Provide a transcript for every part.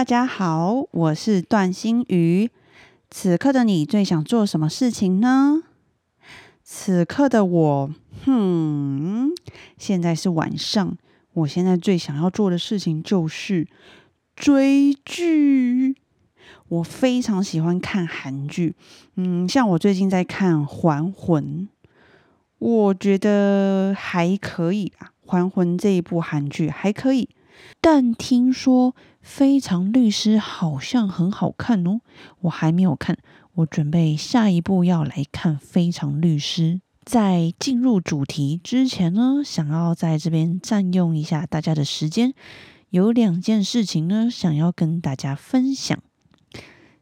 大家好，我是段心瑜。此刻的你最想做什么事情呢？此刻的我，哼，现在是晚上。我现在最想要做的事情就是追剧。我非常喜欢看韩剧，嗯，像我最近在看《还魂》，我觉得还可以吧，《还魂》这一部韩剧还可以。但听说《非常律师》好像很好看哦，我还没有看，我准备下一步要来看《非常律师》。在进入主题之前呢，想要在这边占用一下大家的时间，有两件事情呢，想要跟大家分享。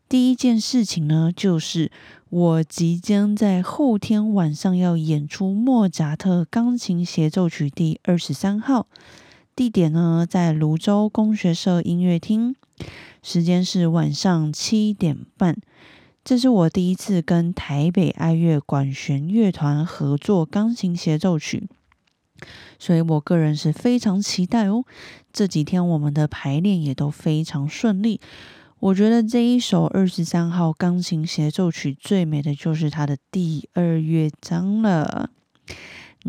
第一件事情呢，就是我即将在后天晚上要演出莫扎特钢琴协奏曲第二十三号。地点呢，在泸州工学社音乐厅，时间是晚上七点半。这是我第一次跟台北爱乐管弦乐团合作钢琴协奏曲，所以我个人是非常期待哦。这几天我们的排练也都非常顺利。我觉得这一首二十三号钢琴协奏曲最美的就是它的第二乐章了。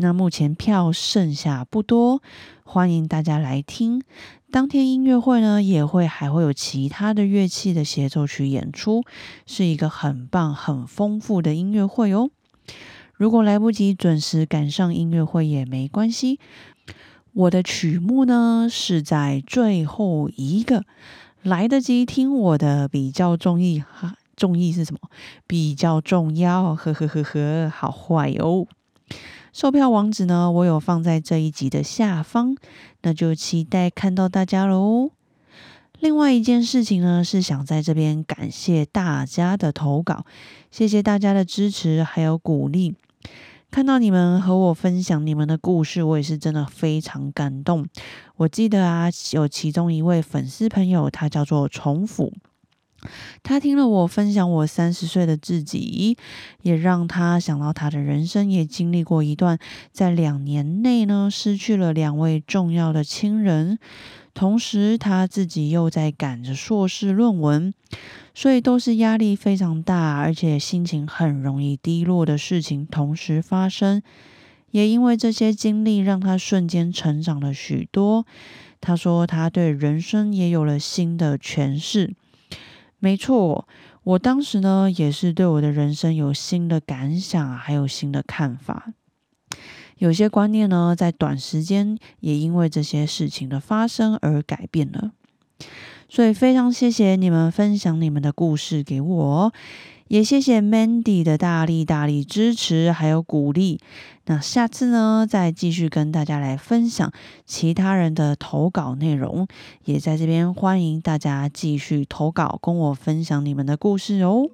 那目前票剩下不多，欢迎大家来听。当天音乐会呢，也会还会有其他的乐器的协奏曲演出，是一个很棒、很丰富的音乐会哦。如果来不及准时赶上音乐会也没关系，我的曲目呢是在最后一个，来得及听我的比较中意哈，中意是什么？比较重要，呵呵呵呵，好坏哦。售票网址呢，我有放在这一集的下方，那就期待看到大家喽。另外一件事情呢，是想在这边感谢大家的投稿，谢谢大家的支持还有鼓励。看到你们和我分享你们的故事，我也是真的非常感动。我记得啊，有其中一位粉丝朋友，他叫做重复。他听了我分享我三十岁的自己，也让他想到他的人生也经历过一段在两年内呢失去了两位重要的亲人，同时他自己又在赶着硕士论文，所以都是压力非常大，而且心情很容易低落的事情同时发生。也因为这些经历，让他瞬间成长了许多。他说他对人生也有了新的诠释。没错，我当时呢也是对我的人生有新的感想，还有新的看法。有些观念呢，在短时间也因为这些事情的发生而改变了。所以非常谢谢你们分享你们的故事给我。也谢谢 Mandy 的大力大力支持还有鼓励。那下次呢，再继续跟大家来分享其他人的投稿内容，也在这边欢迎大家继续投稿，跟我分享你们的故事哦。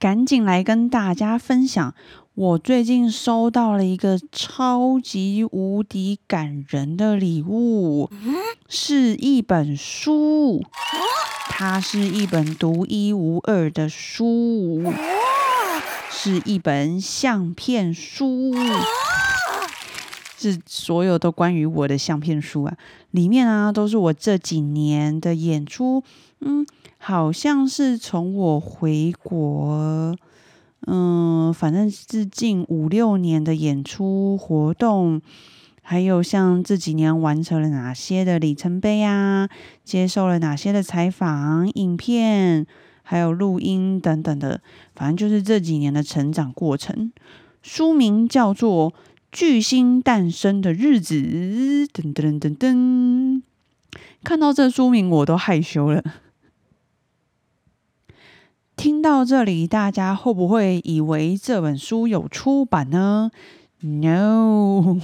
赶紧来跟大家分享。我最近收到了一个超级无敌感人的礼物，是一本书，它是一本独一无二的书，是一本相片书，是所有都关于我的相片书啊，里面啊都是我这几年的演出，嗯，好像是从我回国。嗯，反正是近五六年的演出活动，还有像这几年完成了哪些的里程碑啊，接受了哪些的采访、影片，还有录音等等的，反正就是这几年的成长过程。书名叫做《巨星诞生的日子》，噔噔噔噔噔，看到这书名我都害羞了。听到这里，大家会不会以为这本书有出版呢？No，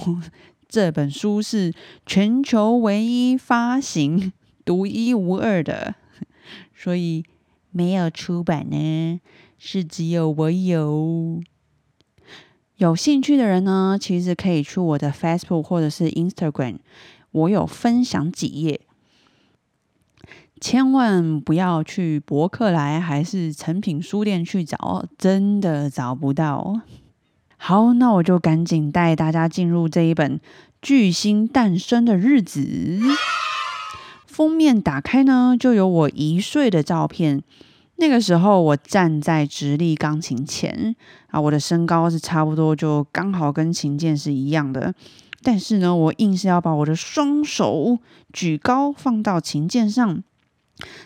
这本书是全球唯一发行、独一无二的，所以没有出版呢，是只有我有。有兴趣的人呢，其实可以去我的 Facebook 或者是 Instagram，我有分享几页。千万不要去博客来还是成品书店去找，真的找不到。好，那我就赶紧带大家进入这一本巨星诞生的日子。封面打开呢，就有我一岁的照片。那个时候，我站在直立钢琴前啊，我的身高是差不多，就刚好跟琴键是一样的。但是呢，我硬是要把我的双手举高，放到琴键上。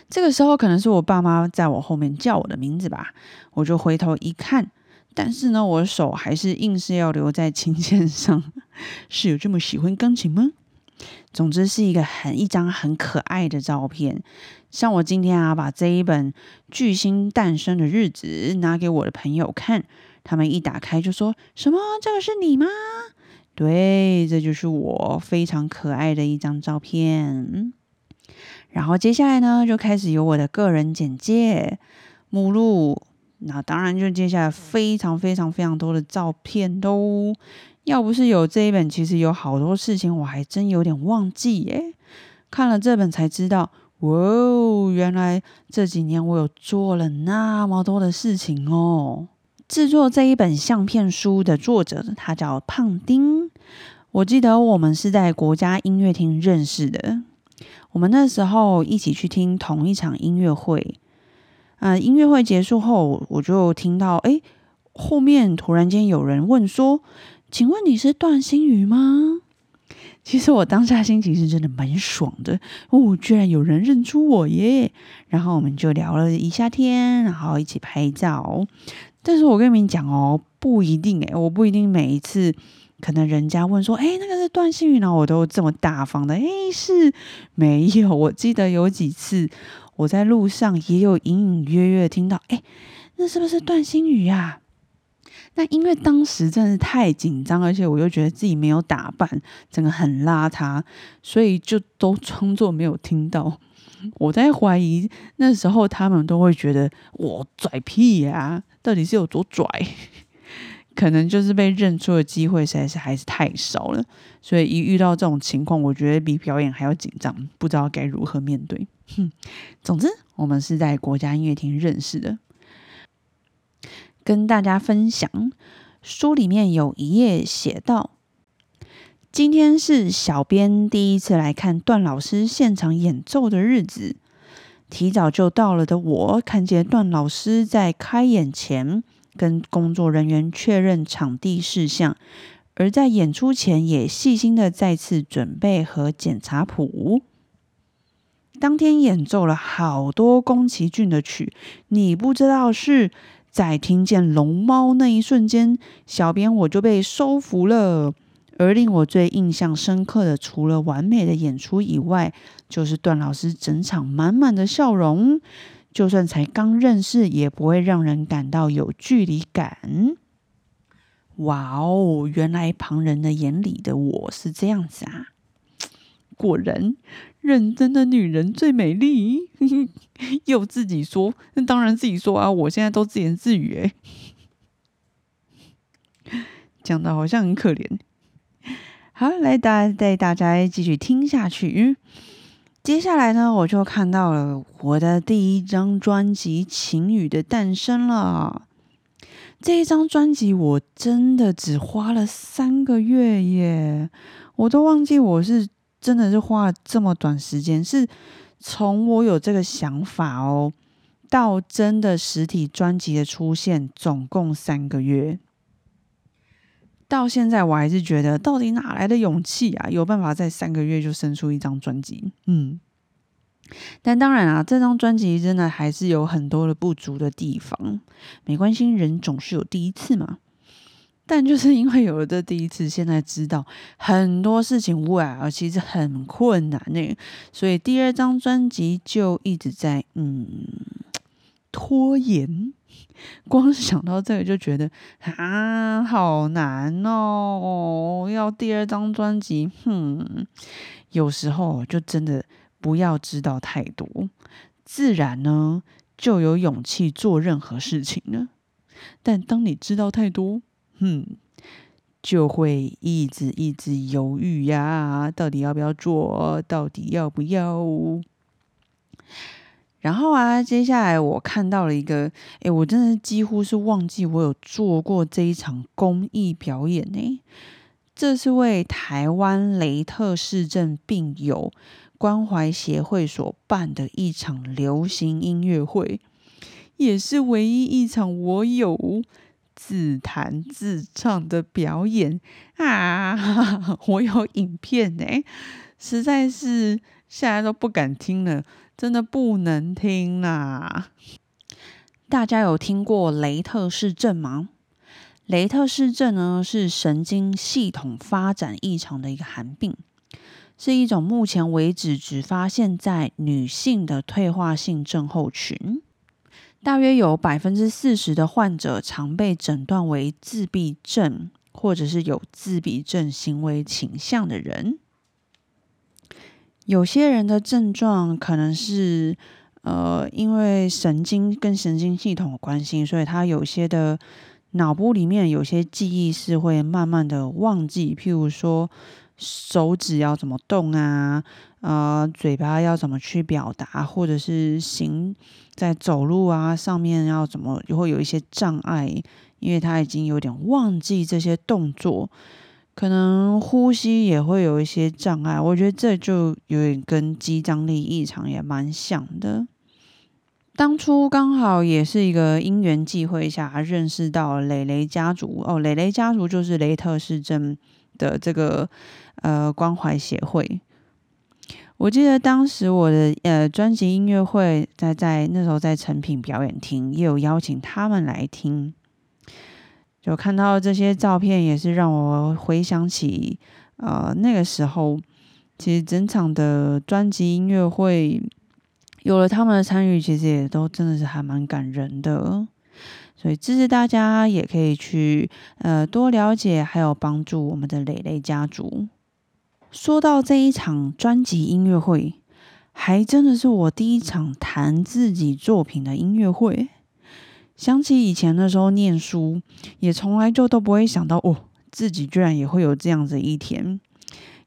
这个时候，可能是我爸妈在我后面叫我的名字吧，我就回头一看。但是呢，我的手还是硬是要留在琴键上。是有这么喜欢钢琴吗？总之是一个很一张很可爱的照片。像我今天啊，把这一本巨星诞生的日子拿给我的朋友看，他们一打开就说：“什么？这个是你吗？”对，这就是我非常可爱的一张照片。然后接下来呢，就开始有我的个人简介目录。那当然，就接下来非常非常非常多的照片都。要不是有这一本，其实有好多事情我还真有点忘记耶。看了这本才知道。哇哦，原来这几年我有做了那么多的事情哦！制作这一本相片书的作者，他叫胖丁。我记得我们是在国家音乐厅认识的，我们那时候一起去听同一场音乐会。啊，音乐会结束后，我就听到，哎，后面突然间有人问说：“请问你是段心宇吗？”其实我当下心情是真的蛮爽的哦，居然有人认出我耶！然后我们就聊了一下天，然后一起拍照。但是我跟你们讲哦，不一定诶，我不一定每一次可能人家问说，哎，那个是段幸宇，然后我都这么大方的，哎，是没有。我记得有几次我在路上也有隐隐约约听到，哎，那是不是段星宇呀？那因为当时真的是太紧张，而且我又觉得自己没有打扮，整个很邋遢，所以就都装作没有听到。我在怀疑那时候他们都会觉得我拽屁呀，到底是有多拽？可能就是被认出的机会实在是还是太少了，所以一遇到这种情况，我觉得比表演还要紧张，不知道该如何面对。哼，总之我们是在国家音乐厅认识的。跟大家分享，书里面有一页写道：“今天是小编第一次来看段老师现场演奏的日子。提早就到了的我，看见段老师在开演前跟工作人员确认场地事项，而在演出前也细心的再次准备和检查谱。当天演奏了好多宫崎骏的曲，你不知道是。”在听见龙猫那一瞬间，小编我就被收服了。而令我最印象深刻的，除了完美的演出以外，就是段老师整场满满的笑容，就算才刚认识，也不会让人感到有距离感。哇哦，原来旁人的眼里的我是这样子啊！果然，认真的女人最美丽。又自己说，那当然自己说啊！我现在都自言自语，哎，讲的好像很可怜。好，来带带大家继续听下去。接下来呢，我就看到了我的第一张专辑《晴雨的诞生》了。这一张专辑我真的只花了三个月耶，我都忘记我是。真的是花了这么短时间，是从我有这个想法哦，到真的实体专辑的出现，总共三个月。到现在我还是觉得，到底哪来的勇气啊？有办法在三个月就生出一张专辑？嗯，但当然啊，这张专辑真的还是有很多的不足的地方。没关系，人总是有第一次嘛。但就是因为有了这第一次，现在知道很多事情哇，其实很困难呢。所以第二张专辑就一直在嗯拖延。光是想到这个就觉得啊，好难哦！要第二张专辑，哼，有时候就真的不要知道太多，自然呢就有勇气做任何事情了。但当你知道太多，哼，就会一直一直犹豫呀，到底要不要做？到底要不要？然后啊，接下来我看到了一个，诶，我真的几乎是忘记我有做过这一场公益表演呢。这是为台湾雷特市政病友关怀协会所办的一场流行音乐会，也是唯一一场我有自弹自唱的表演啊！我有影片呢，实在是现在都不敢听了。真的不能听啦！大家有听过雷特氏症吗？雷特氏症呢是神经系统发展异常的一个寒病，是一种目前为止只发现在女性的退化性症候群。大约有百分之四十的患者常被诊断为自闭症，或者是有自闭症行为倾向的人。有些人的症状可能是，呃，因为神经跟神经系统有关系，所以他有些的脑部里面有些记忆是会慢慢的忘记，譬如说手指要怎么动啊，呃，嘴巴要怎么去表达，或者是行在走路啊上面要怎么会有一些障碍，因为他已经有点忘记这些动作。可能呼吸也会有一些障碍，我觉得这就有点跟肌张力异常也蛮像的。当初刚好也是一个因缘际会下认识到蕾蕾家族哦，蕾蕾家族就是雷特市政的这个呃关怀协会。我记得当时我的呃专辑音乐会在在那时候在成品表演厅也有邀请他们来听。就看到这些照片，也是让我回想起，呃，那个时候，其实整场的专辑音乐会有了他们的参与，其实也都真的是还蛮感人的。所以支持大家也可以去，呃，多了解，还有帮助我们的蕾蕾家族。说到这一场专辑音乐会，还真的是我第一场弹自己作品的音乐会。想起以前的时候念书，也从来就都不会想到哦，自己居然也会有这样子一天。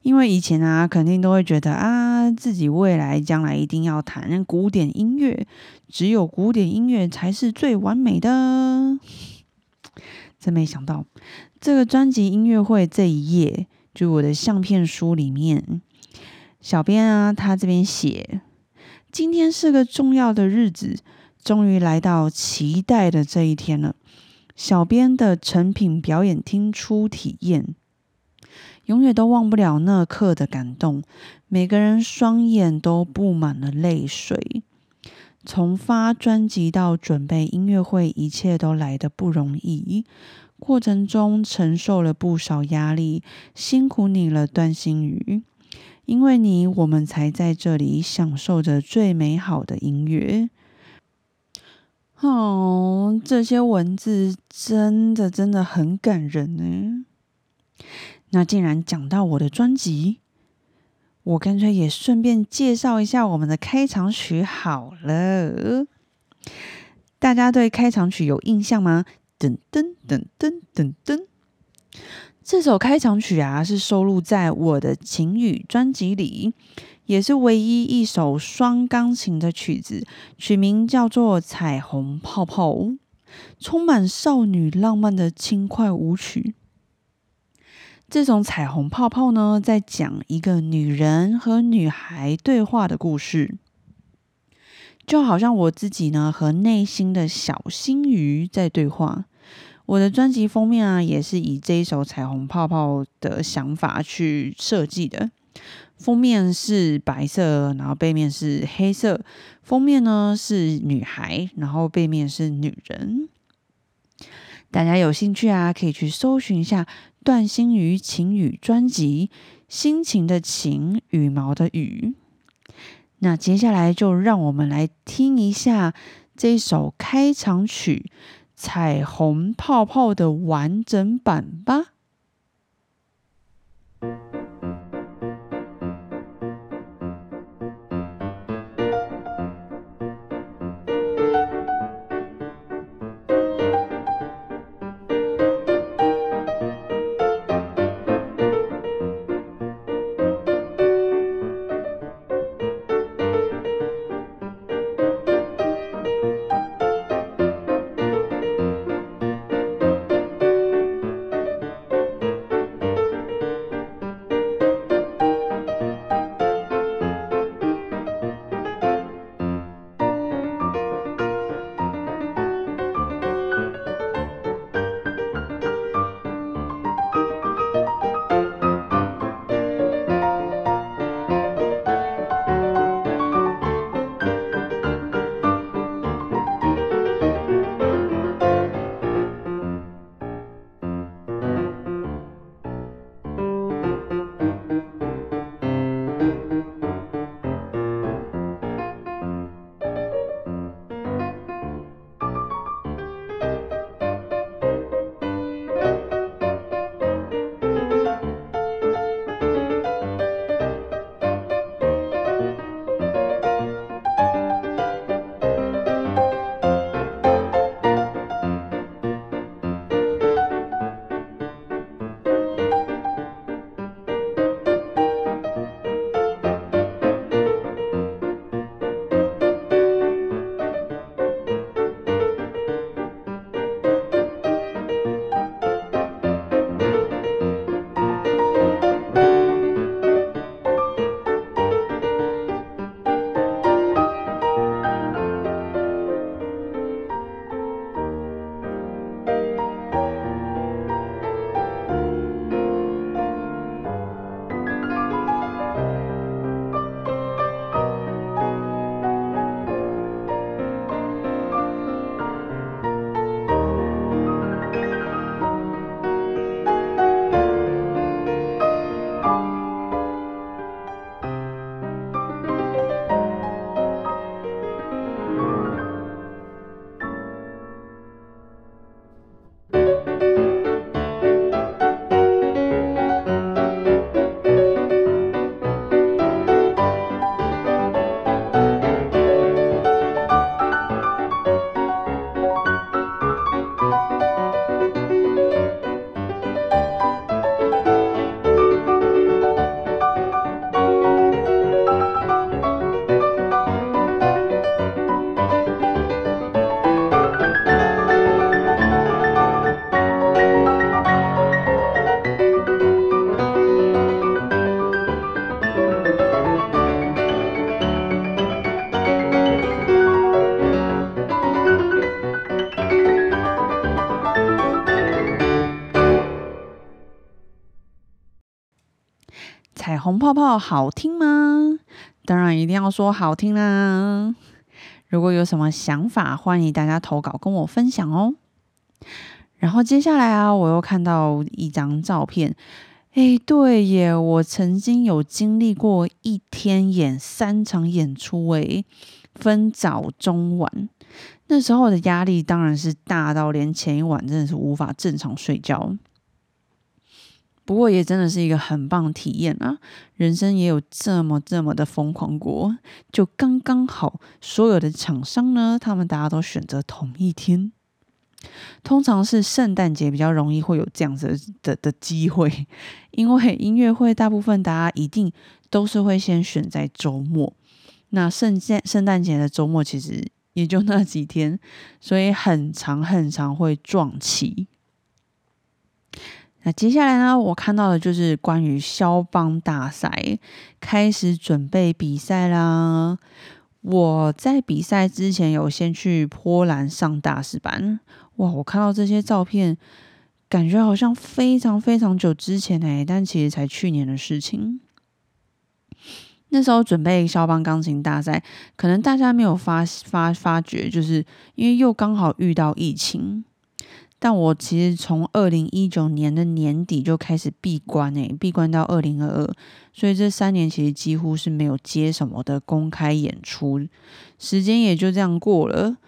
因为以前啊，肯定都会觉得啊，自己未来将来一定要弹古典音乐，只有古典音乐才是最完美的。真没想到，这个专辑音乐会这一页，就我的相片书里面，小编啊，他这边写，今天是个重要的日子。终于来到期待的这一天了。小编的成品表演厅初体验，永远都忘不了那刻的感动。每个人双眼都布满了泪水。从发专辑到准备音乐会，一切都来得不容易。过程中承受了不少压力，辛苦你了，段心宇。因为你，我们才在这里享受着最美好的音乐。哦，这些文字真的真的很感人呢。那既然讲到我的专辑，我干脆也顺便介绍一下我们的开场曲好了。大家对开场曲有印象吗？噔噔噔噔噔噔，这首开场曲啊，是收录在我的晴雨专辑里。也是唯一一首双钢琴的曲子，曲名叫做《彩虹泡泡》，充满少女浪漫的轻快舞曲。这种彩虹泡泡呢，在讲一个女人和女孩对话的故事，就好像我自己呢和内心的小星鱼在对话。我的专辑封面啊，也是以这一首彩虹泡泡的想法去设计的。封面是白色，然后背面是黑色。封面呢是女孩，然后背面是女人。大家有兴趣啊，可以去搜寻一下段心瑜晴雨专辑，心情的晴，羽毛的羽。那接下来就让我们来听一下这首开场曲《彩虹泡泡》的完整版吧。红泡泡好听吗？当然一定要说好听啦！如果有什么想法，欢迎大家投稿跟我分享哦。然后接下来啊，我又看到一张照片，哎，对耶，我曾经有经历过一天演三场演出，诶，分早中晚。那时候的压力当然是大到连前一晚真的是无法正常睡觉。不过也真的是一个很棒体验啊！人生也有这么这么的疯狂过，就刚刚好，所有的厂商呢，他们大家都选择同一天。通常是圣诞节比较容易会有这样子的的机会，因为音乐会大部分大家一定都是会先选在周末。那圣诞圣诞节的周末其实也就那几天，所以很长很长会撞期。那接下来呢？我看到的就是关于肖邦大赛开始准备比赛啦。我在比赛之前有先去波兰上大师班。哇，我看到这些照片，感觉好像非常非常久之前哎，但其实才去年的事情。那时候准备肖邦钢琴大赛，可能大家没有发发发觉，就是因为又刚好遇到疫情。但我其实从二零一九年的年底就开始闭关诶，闭关到二零二二，所以这三年其实几乎是没有接什么的公开演出，时间也就这样过了。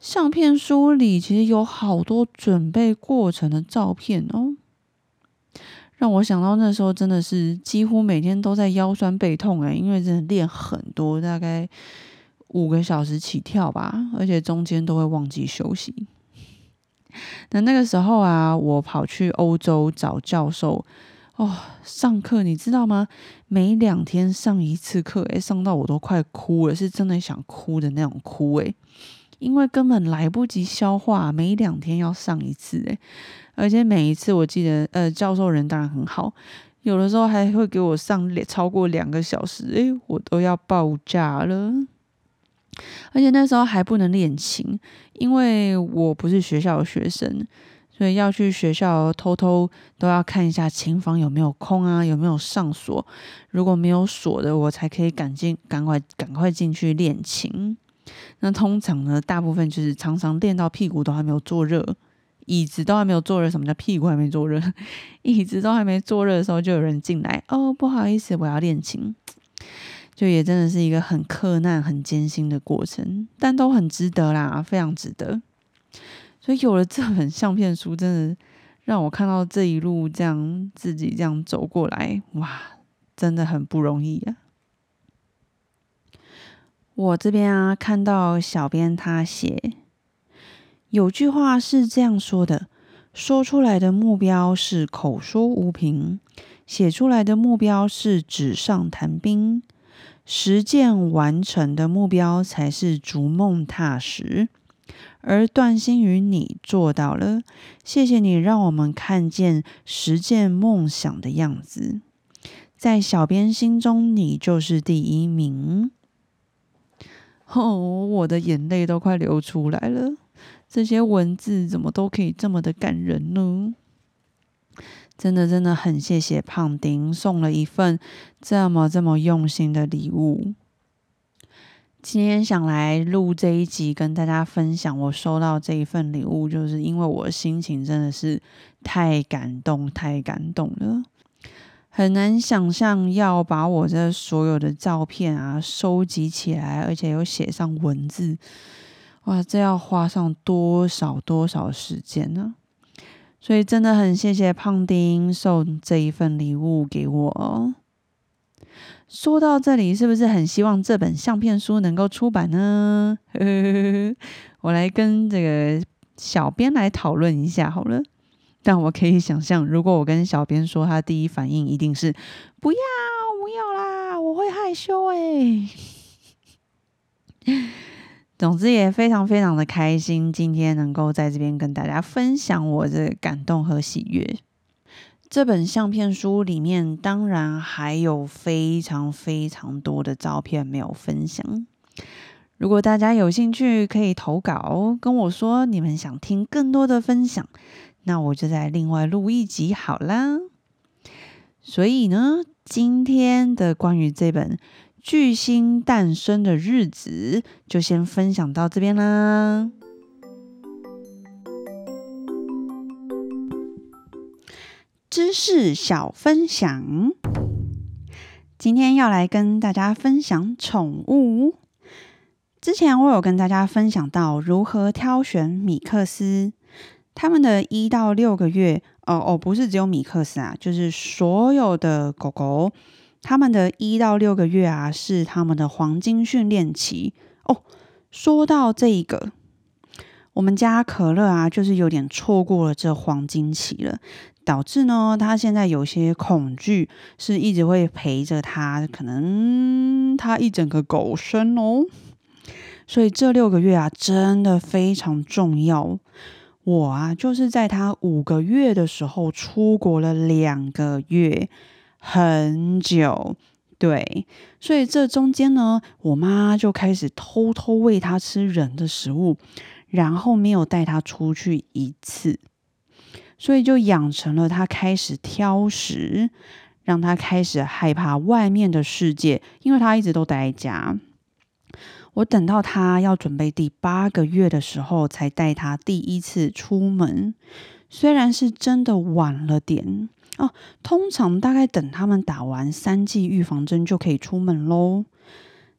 相片书里其实有好多准备过程的照片哦，让我想到那时候真的是几乎每天都在腰酸背痛诶，因为真的练很多，大概五个小时起跳吧，而且中间都会忘记休息。那那个时候啊，我跑去欧洲找教授哦，上课你知道吗？每两天上一次课，诶，上到我都快哭了，是真的想哭的那种哭诶，因为根本来不及消化，每两天要上一次诶，而且每一次我记得，呃，教授人当然很好，有的时候还会给我上超过两个小时，诶，我都要爆炸了。而且那时候还不能练琴，因为我不是学校的学生，所以要去学校偷偷都要看一下琴房有没有空啊，有没有上锁。如果没有锁的，我才可以赶进，赶快赶快进去练琴。那通常呢，大部分就是常常练到屁股都还没有坐热，椅子都还没有坐热。什么叫屁股还没坐热？椅子都还没坐热的时候，就有人进来哦，不好意思，我要练琴。就也真的是一个很困难、很艰辛的过程，但都很值得啦，非常值得。所以有了这本相片书，真的让我看到这一路这样自己这样走过来，哇，真的很不容易啊！我这边啊，看到小编他写有句话是这样说的：说出来的目标是口说无凭，写出来的目标是纸上谈兵。实践完成的目标才是逐梦踏实，而段心与你做到了，谢谢你让我们看见实践梦想的样子，在小编心中你就是第一名。哦，我的眼泪都快流出来了，这些文字怎么都可以这么的感人呢？真的真的很谢谢胖丁送了一份这么这么用心的礼物。今天想来录这一集，跟大家分享我收到这一份礼物，就是因为我心情真的是太感动，太感动了。很难想象要把我这所有的照片啊收集起来，而且又写上文字，哇，这要花上多少多少时间呢？所以真的很谢谢胖丁送这一份礼物给我。说到这里，是不是很希望这本相片书能够出版呢？我来跟这个小编来讨论一下好了。但我可以想象，如果我跟小编说，他第一反应一定是不要不要啦，我会害羞哎。总之也非常非常的开心，今天能够在这边跟大家分享我的感动和喜悦。这本相片书里面当然还有非常非常多的照片没有分享。如果大家有兴趣，可以投稿跟我说你们想听更多的分享，那我就再另外录一集好啦。所以呢，今天的关于这本。巨星诞生的日子，就先分享到这边啦。知识小分享，今天要来跟大家分享宠物。之前我有跟大家分享到如何挑选米克斯，他们的一到六个月，哦哦，不是只有米克斯啊，就是所有的狗狗。他们的一到六个月啊，是他们的黄金训练期哦。说到这一个，我们家可乐啊，就是有点错过了这黄金期了，导致呢，他现在有些恐惧，是一直会陪着他，可能他一整个狗生哦。所以这六个月啊，真的非常重要。我啊，就是在他五个月的时候出国了两个月。很久，对，所以这中间呢，我妈就开始偷偷喂他吃人的食物，然后没有带他出去一次，所以就养成了他开始挑食，让他开始害怕外面的世界，因为他一直都待在家。我等到他要准备第八个月的时候，才带他第一次出门，虽然是真的晚了点。哦，通常大概等他们打完三剂预防针就可以出门喽。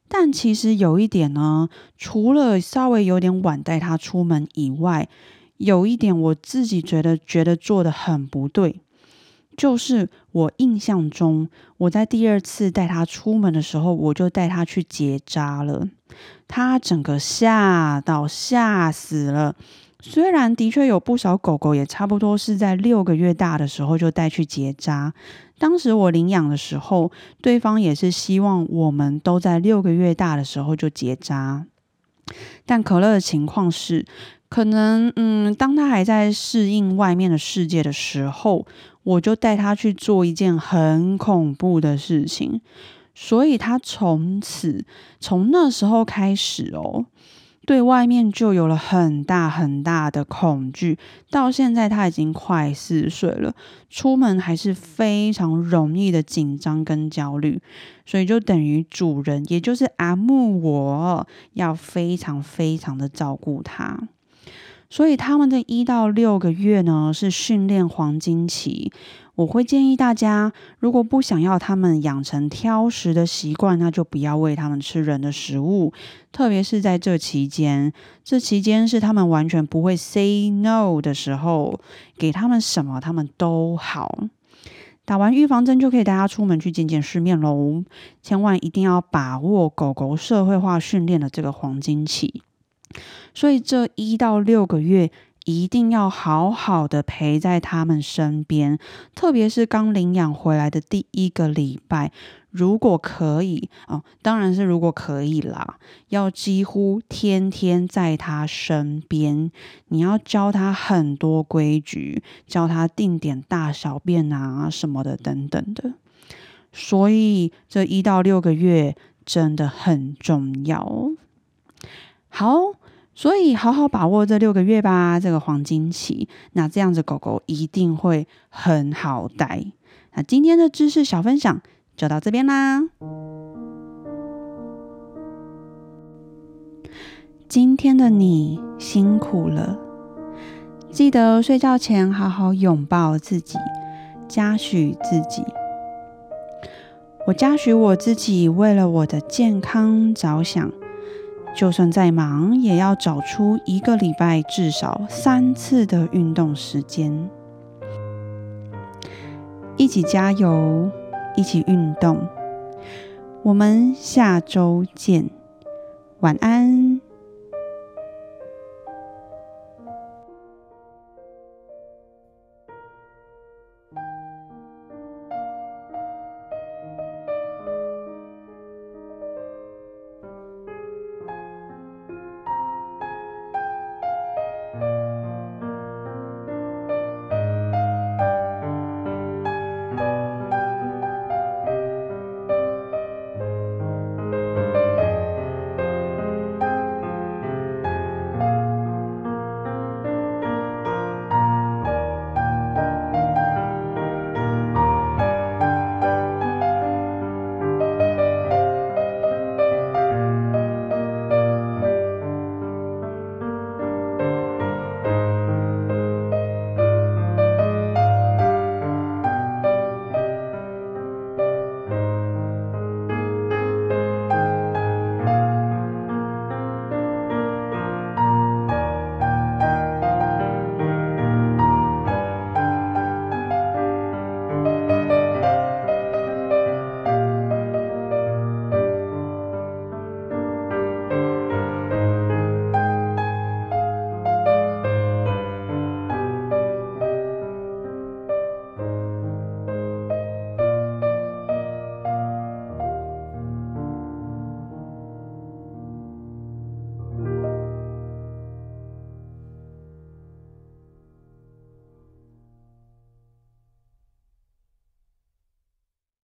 但其实有一点呢，除了稍微有点晚带他出门以外，有一点我自己觉得觉得做的很不对，就是我印象中我在第二次带他出门的时候，我就带他去结扎了，他整个吓到吓死了。虽然的确有不少狗狗也差不多是在六个月大的时候就带去结扎，当时我领养的时候，对方也是希望我们都在六个月大的时候就结扎。但可乐的情况是，可能嗯，当他还在适应外面的世界的时候，我就带他去做一件很恐怖的事情，所以他从此从那时候开始哦。对外面就有了很大很大的恐惧，到现在他已经快四岁了，出门还是非常容易的紧张跟焦虑，所以就等于主人，也就是阿木，我要非常非常的照顾他。所以他们的一到六个月呢，是训练黄金期。我会建议大家，如果不想要他们养成挑食的习惯，那就不要喂他们吃人的食物。特别是在这期间，这期间是他们完全不会 say no 的时候，给他们什么他们都好。打完预防针就可以带他出门去见见世面喽。千万一定要把握狗狗社会化训练的这个黄金期。所以这一到六个月一定要好好的陪在他们身边，特别是刚领养回来的第一个礼拜，如果可以哦，当然是如果可以啦，要几乎天天在他身边。你要教他很多规矩，教他定点大小便啊什么的等等的。所以这一到六个月真的很重要。好。所以好好把握这六个月吧，这个黄金期，那这样子狗狗一定会很好带。那今天的知识小分享就到这边啦。今天的你辛苦了，记得睡觉前好好拥抱自己，嘉许自己。我嘉许我自己，为了我的健康着想。就算再忙，也要找出一个礼拜至少三次的运动时间。一起加油，一起运动。我们下周见，晚安。